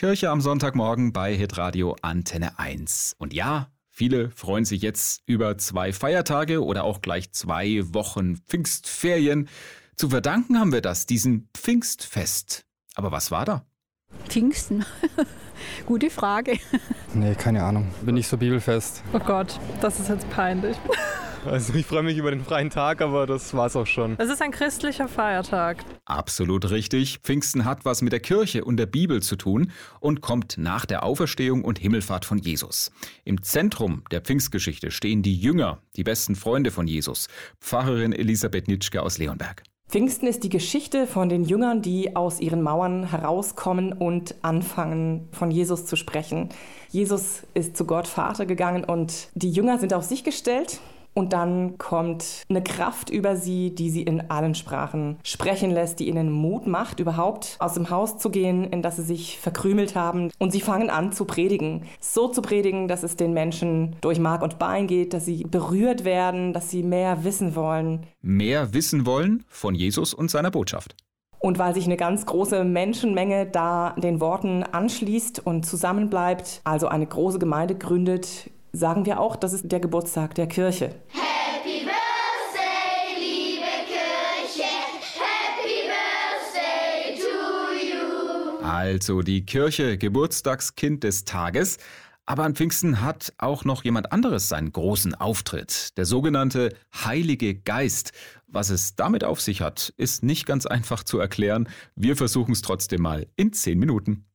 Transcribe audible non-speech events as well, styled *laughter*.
Kirche am Sonntagmorgen bei Hitradio Antenne 1. Und ja, viele freuen sich jetzt über zwei Feiertage oder auch gleich zwei Wochen Pfingstferien. Zu verdanken haben wir das, diesem Pfingstfest. Aber was war da? Pfingsten? *laughs* Gute Frage. Nee, keine Ahnung. Bin nicht so bibelfest. Oh Gott, das ist jetzt peinlich. *laughs* Also ich freue mich über den freien Tag, aber das war's auch schon. Es ist ein christlicher Feiertag. Absolut richtig. Pfingsten hat was mit der Kirche und der Bibel zu tun und kommt nach der Auferstehung und Himmelfahrt von Jesus. Im Zentrum der Pfingstgeschichte stehen die Jünger, die besten Freunde von Jesus. Pfarrerin Elisabeth Nitschke aus Leonberg. Pfingsten ist die Geschichte von den Jüngern, die aus ihren Mauern herauskommen und anfangen, von Jesus zu sprechen. Jesus ist zu Gott Vater gegangen und die Jünger sind auf sich gestellt und dann kommt eine Kraft über sie, die sie in allen Sprachen sprechen lässt, die ihnen Mut macht, überhaupt aus dem Haus zu gehen, in das sie sich verkrümelt haben. Und sie fangen an zu predigen. So zu predigen, dass es den Menschen durch Mark und Bein geht, dass sie berührt werden, dass sie mehr wissen wollen. Mehr wissen wollen von Jesus und seiner Botschaft. Und weil sich eine ganz große Menschenmenge da den Worten anschließt und zusammenbleibt, also eine große Gemeinde gründet, sagen wir auch, das ist der Geburtstag der Kirche. Happy Birthday, liebe Kirche, Happy Birthday to you. Also die Kirche, Geburtstagskind des Tages. Aber an Pfingsten hat auch noch jemand anderes seinen großen Auftritt, der sogenannte Heilige Geist. Was es damit auf sich hat, ist nicht ganz einfach zu erklären. Wir versuchen es trotzdem mal in zehn Minuten.